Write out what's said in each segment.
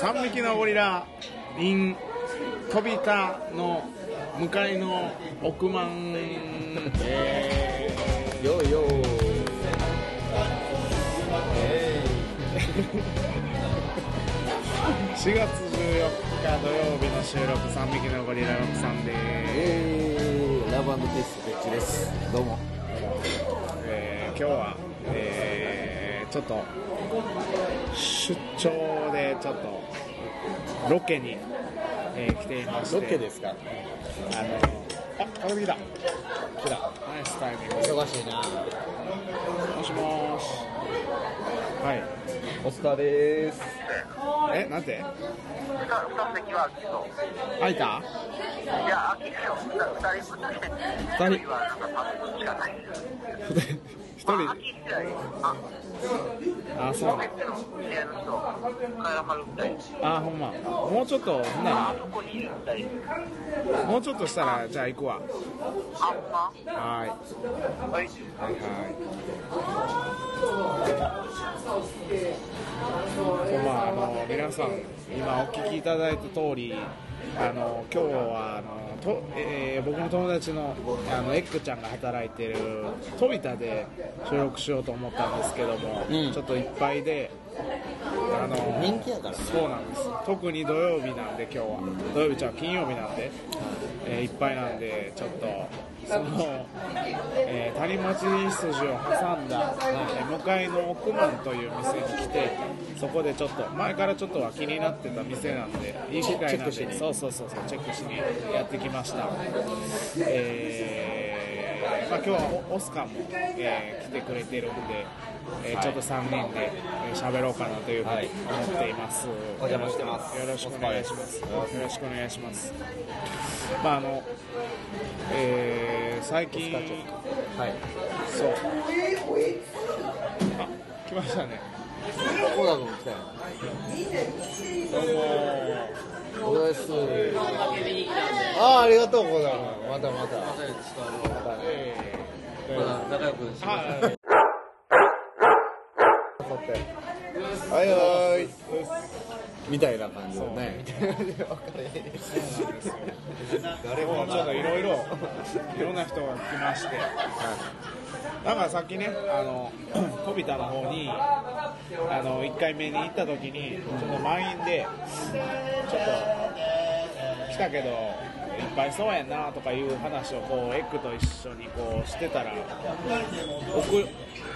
3匹のゴリラ in 飛びたの向かいの億万え よいよ。ー4月14日土曜日の収録3匹のゴリラ6さんでえー、ラブピースベッチです。どうも。えー今日は、えーちょっと出張でちょっとロケに、えー来ていまして。ロケですか？あのあかかってきた。来た。ナイスタイミング。忙しいな。もしもーし。はい。お疲れです。えなんて？二席は空いた？いや、空きですよ。二人分して、二人。一人はなんか三分しかない。です。一人あそう。あほんま。もうちょっとほんな。らもうちょっとしたらじゃあ行くわ。あ、ほんま？はーい。はい。はいはい。まああの皆さん今お聞きいただいた通りあの今日はあのと、えー僕の友達のあのエッグちゃんが働いてる飛び田で収録しようと思ったんですけども、うん。ちょっといっぱいであの人気やからね。そうなんです。特に土曜日なんで今日は。土曜日じゃあ金曜日なんで、えーいっぱいなんでちょっとその、えー谷町筋を挟んだ、えー向かいの奥満という店に来てそこでちょっと前からちょっとは気になってた店なんでいい機会なんでそうそうそうそうチェックしにやってきました。えーまあ、今日はオオスカーも、えー来てくれてるんで、えーちょっと3人でえー喋ろうかなというふうに思っています、お邪魔してます。よろしくお願いします。よろしくお願いします。まああのえー最近はい。そう。あ来ましたね。コーダ君来たよ。どうもお疲れっす。ああありがとうコーダ君またまた。またえ仲良くしー、はいはい。はい。みたい。な感じのね誰もちょっとい。ろい。ろい。ろんな人が来ましてだからさっきねあの飛び田の方にあの1回目に行った時にちょっと満員でちょっと来たけどい。っぱい。そうやんなとかい。う話をこうエッグと一緒にこうしてたら奥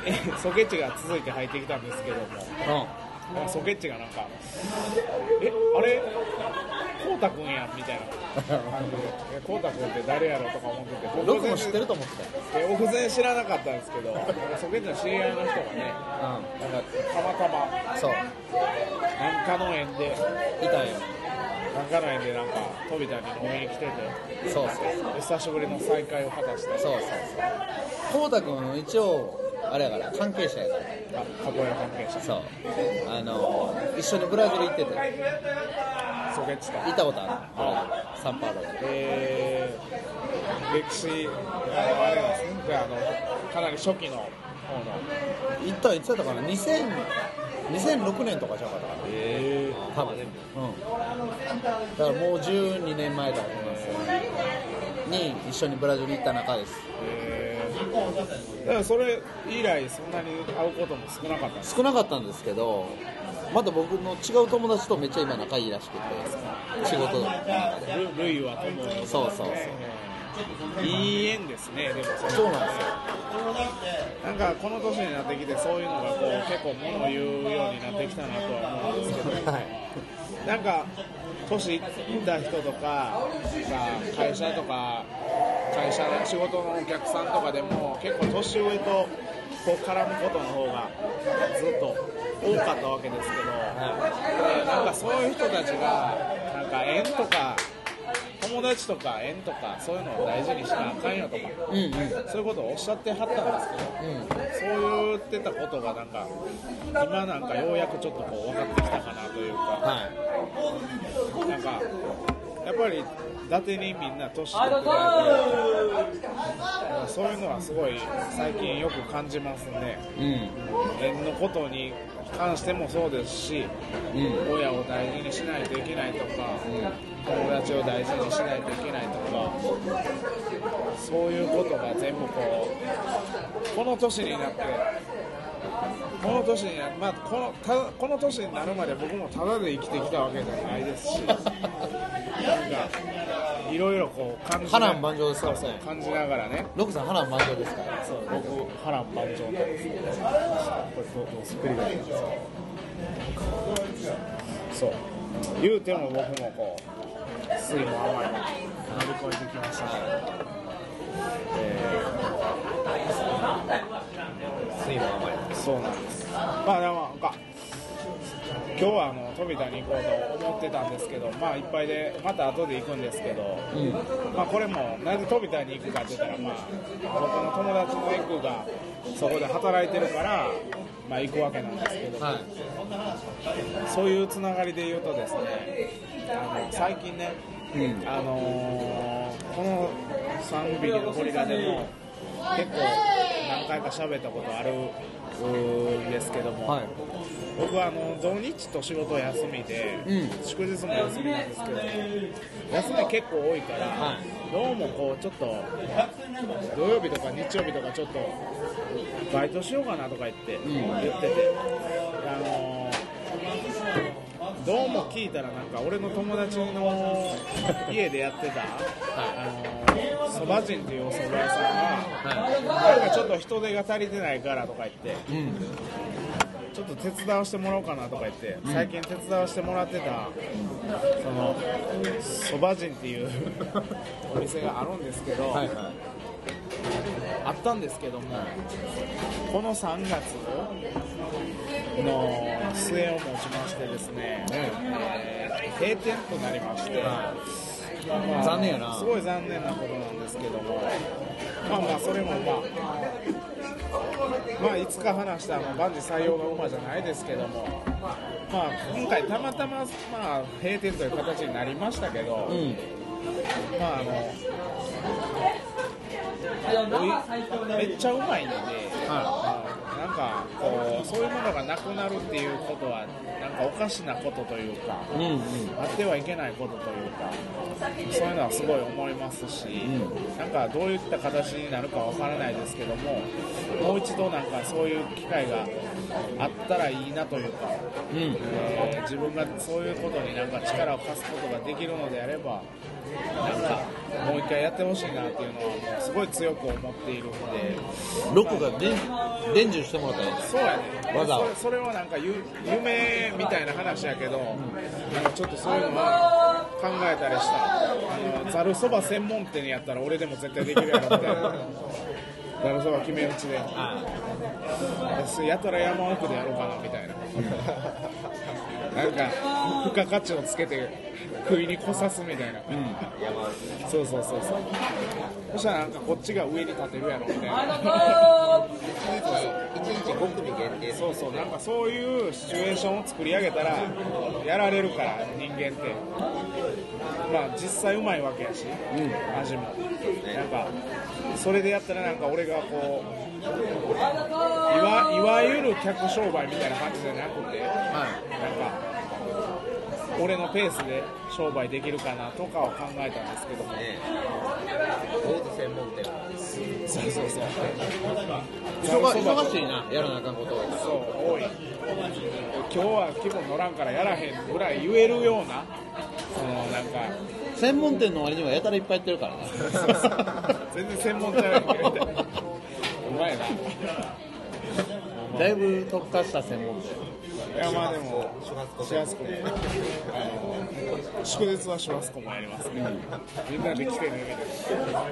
えソケッチが続い。て入ってきたんですけどもうんなんかソケッチがなんか「えあれこうたくんやん」みたいな。感じで「えこうたくんって誰やろ?」とか思っててうん僕も知ってると思ってたよ。え僕全然知らなかったんですけどソケッチの知り合いの人がねなんかたまたまそう。なんかの縁でいたんよなんかの縁でなんか飛びたに飲みに来ててそうそう。で久しぶりの再会を果たしてそうそうそう。こうたくん一応あれやから関係者やから。あカポエラ関係者。そう。あの一緒にブラジル行ってて。ソケッチと行ったことある。ブラジルサンパウロで。えー、歴史あのあれなんですね。であのかなり初期の方の。行ったいつやったかな。2000 2006年とかじゃなかったかな。え多分。うん。だからもう12年前だと思いますに一緒にブラジル行った仲です。えー、だからそれ以来そんなに会うことも少なかった。んです少なかったんですけどまた僕の違う友達とめっちゃ今仲いいらしくて仕事の中で。ルルイは友達そうそうそう。いい縁ですねでもそそうなんですよ。なんかこの年になってきてそういうのがこう結構物を言うようになってきたなとは思うんですけど。はい。なんか年いった人とか会社とか会社の仕事のお客さんとかでも結構年上とこう絡むことの方がずっと多かったわけですけど、でなんかそういう人たちがなんか縁とか友達とか縁とかそういうのを大事にしなあかんよとかうんうん。そういうことをおっしゃってはったんですけどうんそう言ってたことがなんか今なんかようやくちょっとこう分かってきたかなというかはいなんかやっぱり伊達にみんな年取ってくれてそういうのはすごい最近よく感じますねうん縁のことに関してもそうですし、うん親を大事にしないといけないとか、友達を大事にしないといけないとかそういうことが全部こうこの年になってこの年になまあ、このたこの年になるまで僕もただで生きてきたわけじゃないですしなんかいろいろこう感じな波乱万丈ですからね感じながらねロックさん波乱万丈ですか？らそう僕波乱万丈なんですけどこれどうすっくり返りますかそう。言うても僕もこう酸いも甘いも乗り越えてきましたから水分甘いそうなんですまあでもか今日はあの飛田に行こうと思ってたんですけどまあいっぱいでまた後で行くんですけど、うんまあこれもなぜ飛田に行くかって言ったらまあ僕の友達のエクがそこで働いてるからまあ行くわけなんですけど、はい。そういうつながりで言うとですねあの最近ね、うん。あのーこの3匹のゴリラでも結構何回か喋ったことあるんですけども、はい。僕はあの土日と仕事休みで、うん。祝日も休みなんですけど休み結構多いから、はい。どうもこうちょっと土曜日とか日曜日とかちょっとバイトしようかなとか言って、ん。言ってて、あのーどうも聞いたらなんか俺の友達の家でやってた、あのーそば人っていうお蕎麦屋さんが、なんかちょっと人手が足りてないからとか言ってうんちょっと手伝わしてもらおうかなとか言って、最近手伝わしてもらってた、そのそば人っていう お店があるんですけど、はいはあったんですけども、この3月の末をもちましてですね、えー閉店となりまして、まあ残念やな。すごい残念なことなんですけども、まあまあ、それもまあ、まあ、いつか話したあの万事採用の馬じゃないですけども、まあ、今回、たまたま、まあ、閉店という形になりましたけど、いうんまああのめっちゃうまいんで、なんかこうそういうものがなくなるっていうことはなんかおかしなことというか、うんうん。あってはいけないことというかそういうのはすごい思いますし、なんかどういった形になるかわからないですけどももう一度なんかそういう機会があったらいいなというか、うん。えー自分がそういうことになんか力を貸すことができるのであればなんかもう一回やってほしいなっていうのはもうすごい強く思っているんで。ロックが伝伝授してもらったんそうやね。わざわそれそれはなんかゆ夢みたいな話やけど、なんかちょっとそういうのは考えたりした。あのざるそば専門店やったら俺でも絶対できるやろみたいなざるそば決め打ちで。私やたら山奥でやろうかなみたいな。なんか付加価値をつけて食いに来さすみたいな、そうそうそうそう。そしたらなんかこっちが上に立てるやろみたいな。一日5組限定。そうそう。なんかそういうシチュエーションを作り上げたらやられるから人間って。まあ実際うまいわけやし、味も。なんかそれでやったらなんか俺がこういわいわゆる客商売みたいな感じじゃなくて、なんか俺のペースで商売できるかなとかを考えたんですけども、大津専門店。そうそうそう。忙忙しい。なやらなあかんこと。がそう多い。今日は気分乗らんからやらへんぐらい言えるようなそのなんか。専門店の割にはやたらいっぱいやってるからね。全然専門ちゃうやんけうまい なだいぶ特化した専門店。いやまあでもシュラスコもあの祝日はシュラスコもやります。ね、みんなで来てね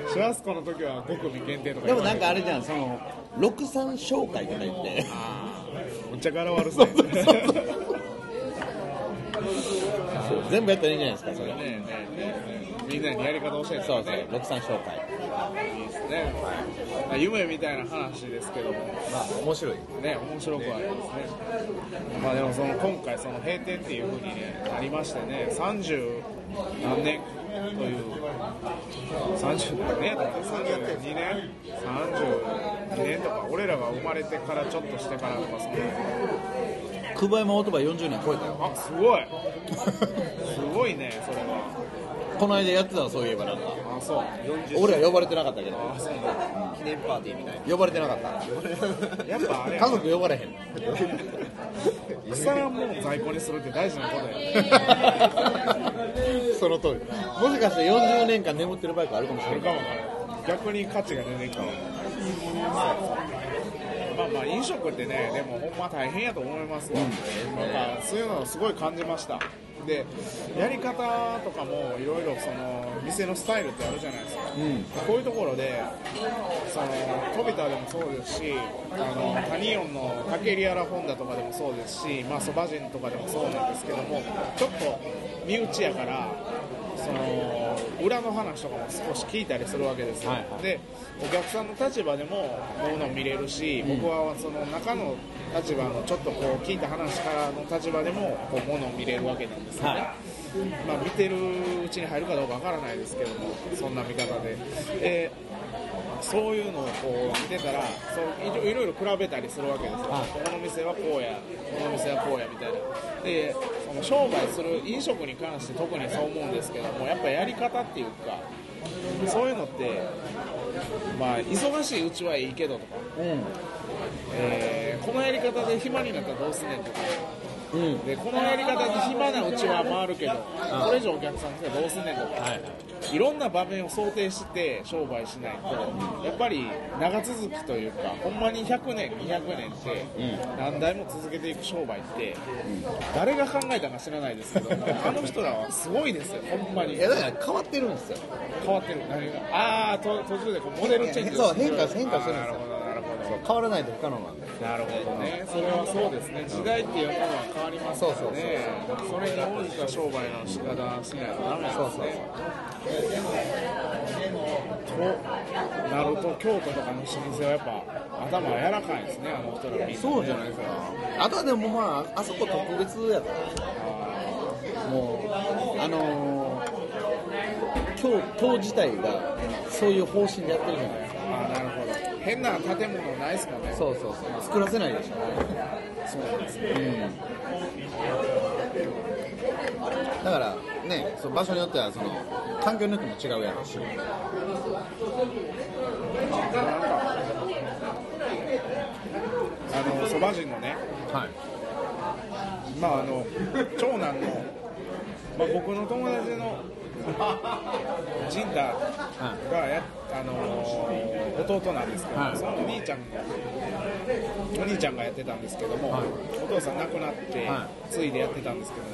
みシュラスコの時は5組限定とかでもなんかかあれじゃんその六三紹介とか言って。むっちゃ柄悪そうですね全部やったらいいんじゃないですかそれ。ねえねえねみんなにやり方教えて。そうそうね六三紹介いいですね、まあ、夢みたいな話ですけども。まあ面白い。ね、面白くはありますね。まあでもその今回その閉店っていう風にねなりましてね、30何年という30何年とか32年32年とか俺らが生まれてからちょっとしてからとかその久保山オートバイ40年超えたよ。あすごい。すごいねそれはこの間やってたのそういえばなんか。あそう。俺は呼ばれてなかったけど。あそう記念パーティーみたいな。呼ばれてなかった。やっぱあれ。や家族呼ばれへん。草はもう在庫にするって大事なことや。その通り。もしかして40年間眠ってるバイクあるかもしれないあるかもね逆に価値が出てきたまあまあ飲食ってねでもほんま大変やと思いますわ、なん。かそういうのをすごい感じましたでやり方とかもいろいろその店のスタイルってあるじゃないですか、こういうところでその飛びタでもそうですしあのタニオンのタケリアラホンダとかでもそうですしまあソバジンとかでもそうなんですけどもちょっと身内やからその裏の話とかも少し聞いたりするわけですよ、はいはい。でお客さんの立場でもものを見れるし、僕はその中の立場のちょっとこう聞いた話からの立場でもこうものを見れるわけなんですよね、はい。まあ、見てるうちに入るかどうかわからないですけどもそんな見方で。でそういうのをこう見てたらそういろいろ比べたりするわけですよ、はい。この店はこうやこの店はこうやみたいな。でその商売する飲食に関して特にそう思うんですけどもやっぱやり方っていうかそういうのってまあ忙しいうちはいいけどとか、うん。えーこのやり方で暇になったらどうすんねんとかうん。でこのやり方で暇なうちは回るけどこれ以上お客さん来たらどうすんねんとか、はい。いろんな場面を想定して商売しないとやっぱり長続きというかほんまに100年200年って何代も続けていく商売って誰が考えたか知らないですけど あの人らはすごいですよほんまに。いやだから変わってるんですよ。変わってる。何が？ああと途中でこうモデルチェンジそう変化変化するんですよ。変わらないと不可能なんでなるほどね、それはそうですね、時代っていうものは変わりますからね、それに応じた商売の仕方しないとダメですね。そうそうとなると、京都とかの老舗はやっぱ頭柔らかいですね、あの人らみんな。そうじゃないですか。あとはでもまああそこ特別やから。もうあのー、京都自体がそういう方針でやってるじゃないですか。あーなるほど。変な建物ないですもんね。そうそうそう作らせないでしょ。そうなんです。ね。だからねその場所によってはその環境によっても違うやろう。しあの、そば人のね、はい。まああの長男の、まあ、僕の友達の陣太がや、あの弟なんですけど、はい。そのお兄ちゃんお兄ちゃんがやってたんですけども、はい。お父さん亡くなって、は継いでやってたんですけど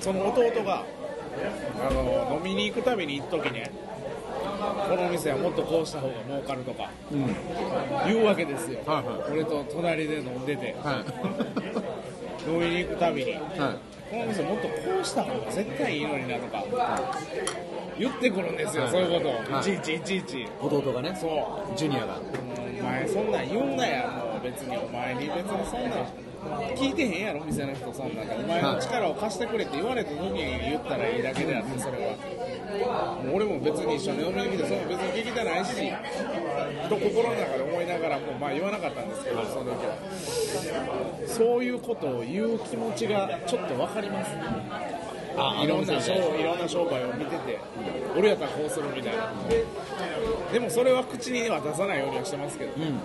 その弟があの飲みに行くたびに一時ねこの店はもっとこうした方が儲かるとかうん。言うわけですよ、はいはい。俺と隣で飲んでて、は 飲みに行くたびに。いはいこの店もっとこうした方が絶対いいのになとか言ってくるんですよ、そういうこと。を、はい。い、ちいちいちいち。弟がねそう。ジュニアが。お前そんなん言うなや。もう別にお前に別にそんなん聞いてへんやろ店の人そんなんでお前の力を貸してくれって言われた時に言ったらいいだけであってそれは俺も別に一緒に飲みに来てその別に聞きたないしと心の中で思いながらもまあ言わなかったんですけどその時は。そういうことを言う気持ちがちょっと分かります。あいろんな商いろんな商売を見てて、俺やったらこうするみたいな、でもそれは口には出さないようにはしてますけど、うん。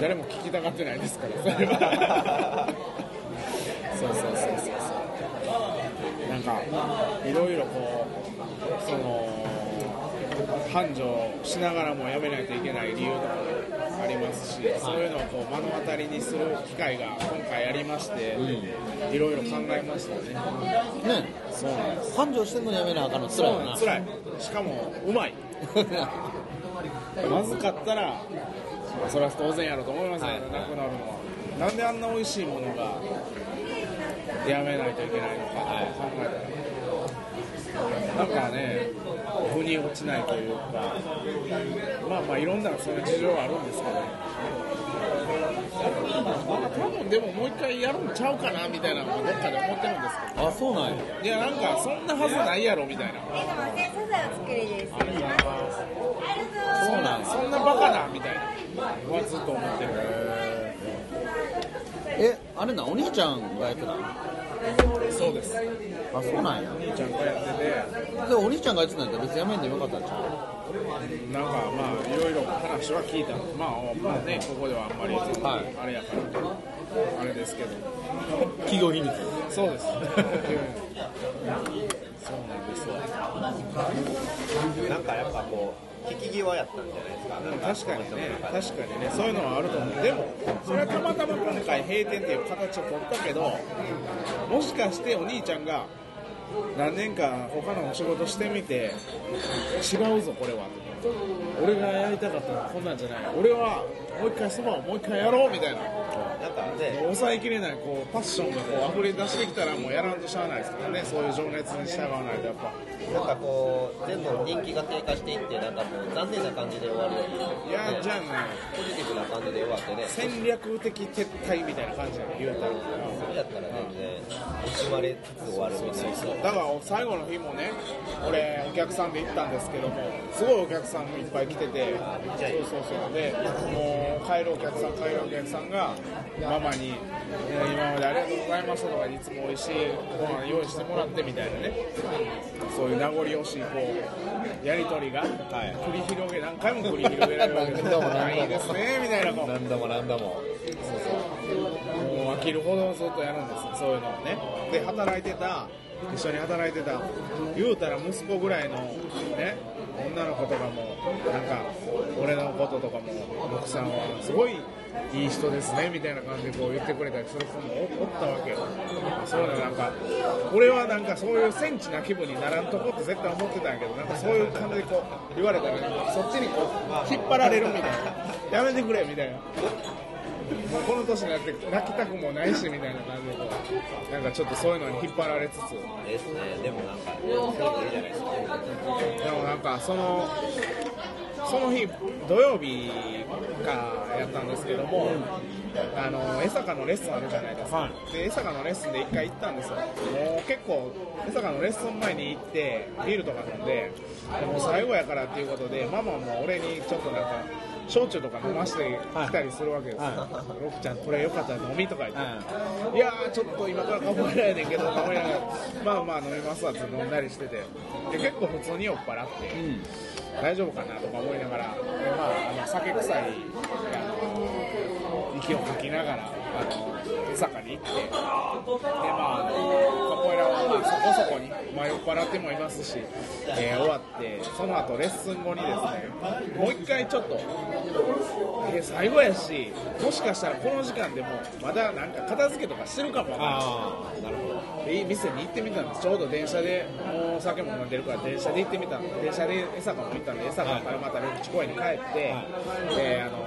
誰も聞きたがってないですから、それは。そうそうそう。なんか、いろいろこう、その、繁盛しながらもやめないといけない理由とかもありますし、そういうのをこう目の当たりにする機会が今回ありまして、いろいろ考えましたね。ねそうなんです。繁盛してんのにやめなあかんのつらいよな辛い。しかも、うまい。まずかったら、まあそれは当然やろうと思いますけど、はいなくなるのは。なんであんな美味しいものがやめないといけないのか考えたら、なんかね、腑に落ちないというか、まあまあ、いろんなそういう事情があるんですけど、まあ、多分でももう一回やるんちゃうかなみたいなのがどっかで思ってるんですけど。あそうなんやいやなんかそんなはずないやろみたいなえ、でも、ね、サザエを作りです。そうなんそんなバカなみたいなはずっと思ってるえあれなお兄ちゃんがやってたの？そうです。あそうなんや。お兄ちゃんがやっててでお兄ちゃんがやってたんやったら別にやめんでよかったんちゃなんかまあいろいろ話は聞いた。のまあまあねここではあんまりはいあれやから。あれですけどう企業秘密。そうです そうなんですよなんかやっぱこう引き際やったんじゃないですかなん確かにね。確かにねそういうのはあると思う。でもそれはたまたま今回閉店っていう形を取ったけどもしかしてお兄ちゃんが何年か他のお仕事してみて違うぞこれは俺がやりたかったのはこんなんじゃない俺はもう一回そばをもう一回やろうみたいな。なんかね抑えきれないこうパッションがこう溢れ出してきたらもうやらんとしゃあないですからね。そういう情熱に従わないとやっぱ。なんかこう全部人気が低下していってなんかもう残念な感じで終わるよりいやじゃあね。ポジティブな感じで終わってね。戦略的撤退みたいな感じで言うたらそれやったら全然惜しまれつつ終わるみたいなだから最後の日もね俺お客さんで行ったんですけどもすごいお客さんもいっぱい来ててそうそうそう。でもう帰るお客さん帰るお客さんがママに「いや今までありがとうございました」とかいつも美味しいご飯用意してもらってみたいなね。そういう名残惜しいこうやり取りが繰り広げ何回も繰り広げられるわけですいいですねみたいなこう。何度も何度ももう飽きるほどずっとやるんですそういうのをね。で働いてた一緒に働いてた言うたら息子ぐらいのね女の子とかもなんか俺のこととかも奥さんはすごいいい人ですねみたいな感じでこう言ってくれたりする子もおったわけよ。そういうのなんか俺はなんかそういうセンチな気分にならんとこって絶対思ってたんやけどなんかそういう感じでこう言われたらそっちにこう引っ張られるみたいな。やめてくれみたいな。この年になって泣きたくもないしみたいな感じでこうなんかちょっとそういうのに引っ張られつつ。ですねでもなんかそういうのいいじゃないですかでもなんかそのその日土曜日かやったんですけども、あの江坂のレッスンあるじゃないですか、で江坂のレッスンで1回行ったんですよ。もう結構江坂のレッスン前に行ってビールとか飲んででもう最後やからっていうことでママも俺にちょっとなんか焼酎とか飲ましてきたりするわけですよ、ロクちゃんこれよかったら飲みとか言って、い。やーちょっと今からカモらやねんけどカモらやまあまあ飲みますわって飲んだりしてて。で結構普通に酔っ払って、大丈夫かなとか思いながら、でまあ、あの酒臭いあの息を吐きながらあの江坂に行ってで、まあ、あのカポエラは、まあ、そこそこに、まあ、酔っ払ってもいますし、えー終わってその後レッスン後にですねもう一回ちょっと、えー最後やしもしかしたらこの時間でもまだなんか片付けとかしてるかもわからないなるほどでいい店に行ってみたんです。ちょうど電車でもうお酒も飲んでるから電車で行ってみたんで電車で江坂も行ったんで江坂からまた緑地公園に帰って、はいであの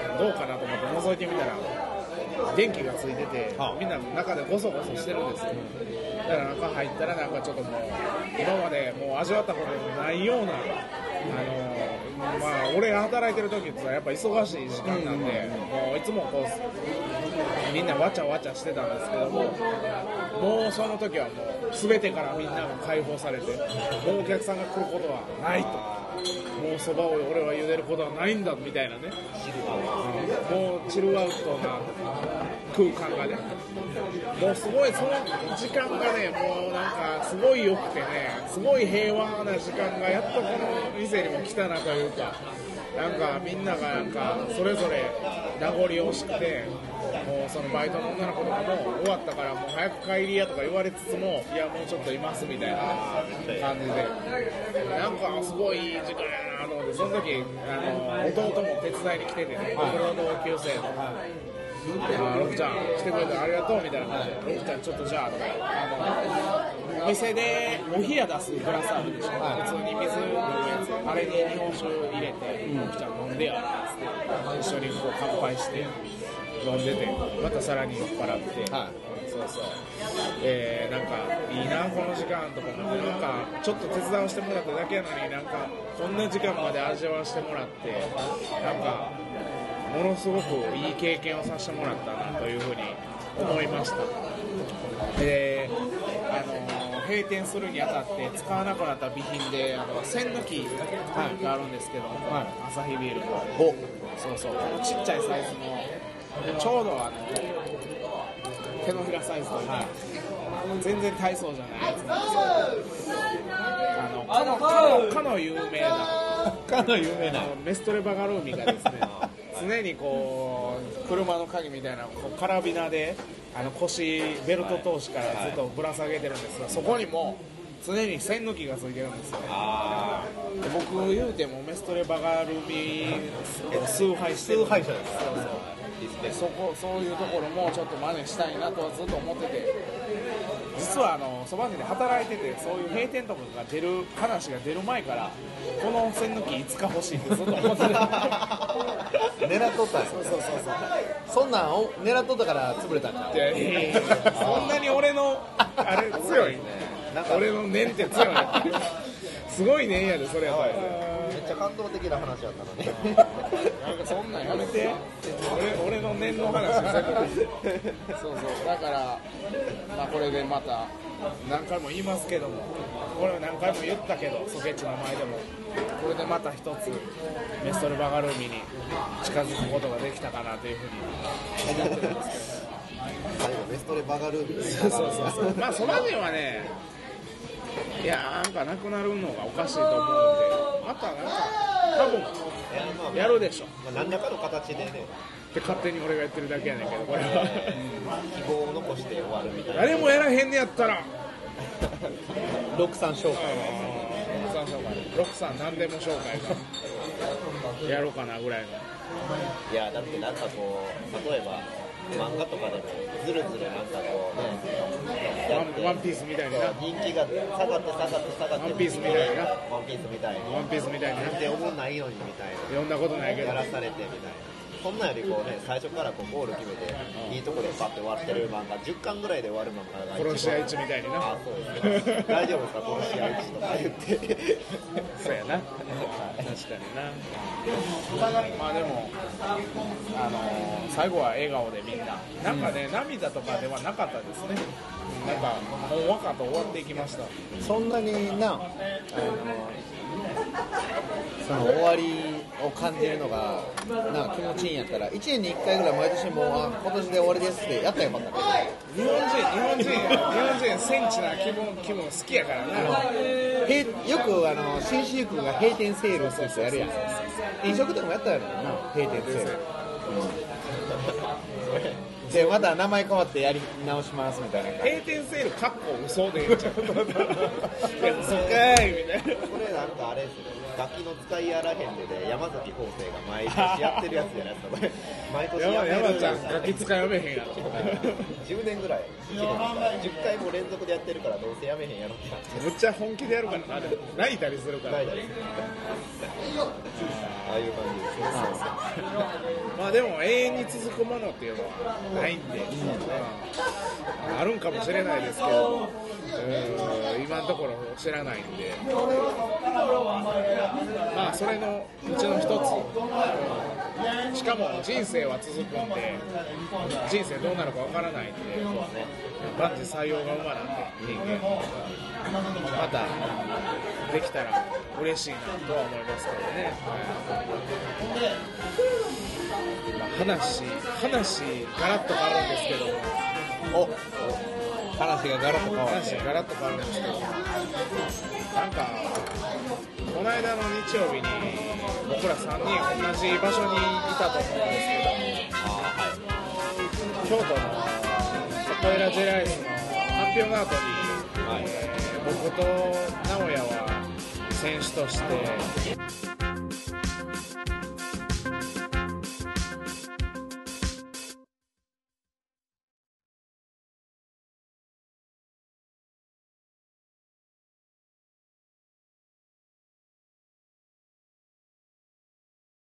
ーどうかなと思って覗いてみたら電気がついてて、みんな中でゴソゴソしてるんですよ。だから中入ったらなんかちょっともう今までもう味わったことのないようなあのーまあ俺が働いてる時ってやっぱ忙しい時間なんで、もういつもこうみんなわちゃわちゃしてたんですけどももうその時はもう全てからみんなが解放されてもうお客さんが来ることはないともうそばを俺は茹でることはないんだみたいなね。もうチルアウトな空間がね。もうすごいその時間がねもうなんかすごい良くてねすごい平和な時間がやっとこの店にも来たなというか。なんかみんながなんかそれぞれ名残惜しくてもうそのバイトの女の子とかも終わったからもう早く帰りやとか言われつつもいやもうちょっといますみたいな感じで。なんかすごいいい時間やなと思ってその時あの弟も手伝いに来ててね。僕の同級生の。あロクちゃん来てくれてありがとうみたいな。感じでロクちゃんちょっとじゃあとかあのお店でお冷や出すグラスあるでしょ、普通に水飲むあれに日本酒入れて、ロクちゃん飲んでやって一緒にこう乾杯して飲んでてまたさらに酔っ払って、そうそう。えー、なんかいいなこの時間とかなんかちょっと手伝わせてもらっただけやのになんかこんな時間まで味わわせてもらってなんかものすごくいい経験をさせてもらったなというふうに思いました。であの閉店するにあたって使わなくなった備品であの栓抜きがあるんですけども、アサヒビールのそうそうこのちっちゃいサイズのちょうどあの手のひらサイズというか、全然体操じゃないやつなんですよあのかのかの有名なかの有名なメストレバガルーミがですね常にこう車の鍵みたいなこうカラビナであの腰ベルト通しからずっとぶら下げてるんですがそこにも常に線抜きがついてるんですよね。僕言うてもメストレバガルーミ崇拝してる崇拝者ですそうそう。でそこそういうところもちょっと真似したいなとはずっと思ってて実はあのそば店で働いててそういう閉店とかが出る話が出る前からこの線抜きいつか欲しいってずっと思って。て 狙っとったんや。そうそうそう。そうそんなんお狙っとったから潰れたんか。いやいやいやそんなに俺のあれ強い 俺の念って強いすごい念やでそれやったら。めっちゃ感動的な話やったのねなんかそんなんやめて。俺俺の念の話。そうそう。だから、まあ、これでまた。何回も言いますけども。これ何回も言ったけどソケッチの前でも。これでまた一つメストルバガルーミに近づくことができたかなというふうに。思ってるんですけど最後ベストレバガルームそうそうそう。まあそば人はねいやなんかなくなるのがおかしいと思うんで。またなんか多分やるでしょ。まあ、何らかの形でね。って勝手に俺が言ってるだけやねんけどこれは。希望を残して終わるみたいな。誰もやらへんねやったら。六三紹介ロクさん紹介何でも紹介かやろうかなぐらいの。いやだってなんかこう例えば漫画とかでもずるずるなんかこうねやってワンワンピースみたいにな。人気が下がって下がって下がってワンピースみたいな。ワンピースみたいに。ワンピースみたいにな。全然思んないのにみたい読んだことないけど。なやらされてみたいなそんなんよりこうね最初からこうゴール決めていいとこでパッて終わってる漫画10巻ぐらいで終わる漫画が殺し合い地みたいにな。あそうですね。大丈夫ですか殺し合い地とか言って。そうやな。確かにな。まあでもあのー最後は笑顔でみんな。なんかね、涙とかではなかったですね。なんかもう若と終わっていきました。そんなになあのその終わりを感じるのがな気持ちいいんやったら1年に1回ぐらい毎年もうあ今年で終わりですってやったらよかったね日本人日本人日本人センチな気分気分好きやからな閉よくあの新私服が閉店セールするってやるやん。飲食店もやったやろな閉店セール、うん、でまた名前変わってやり直しますみたいな閉店セールかっこ嘘で。言っちゃういや嘘かーいみたいな。これなんかあれですよガキの使いやらへんでで山崎邦生が毎年やってるやつじゃないですか。こ れ毎年や山ちゃんガキ使い読めへんやろ。10年ぐらい1年か10回も連続でやってるからどうせやめへんやろってむっちゃ本気でやるからなでも。泣いたりするからああいう感じです。ねまあでも永遠に続くものっていうのはないんで、うん。あるんかもしれないですけど、うん今のところ知らないんで、まあそれのうちの一つ、しかも人生は続くんで、人生どうなるかわからないんで、万事採用が馬なんで、人間。またできたら嬉しいなとは思いますけどね。まあ話話ガラッと変わるんですけども。お。話がガラッと変わって話ガラッと変わるんですけどなんかこの間の日曜日に僕ら3人同じ場所にいたと思うんですけど京都のカポエラジェライスの発表の後に、えー僕と直哉は選手として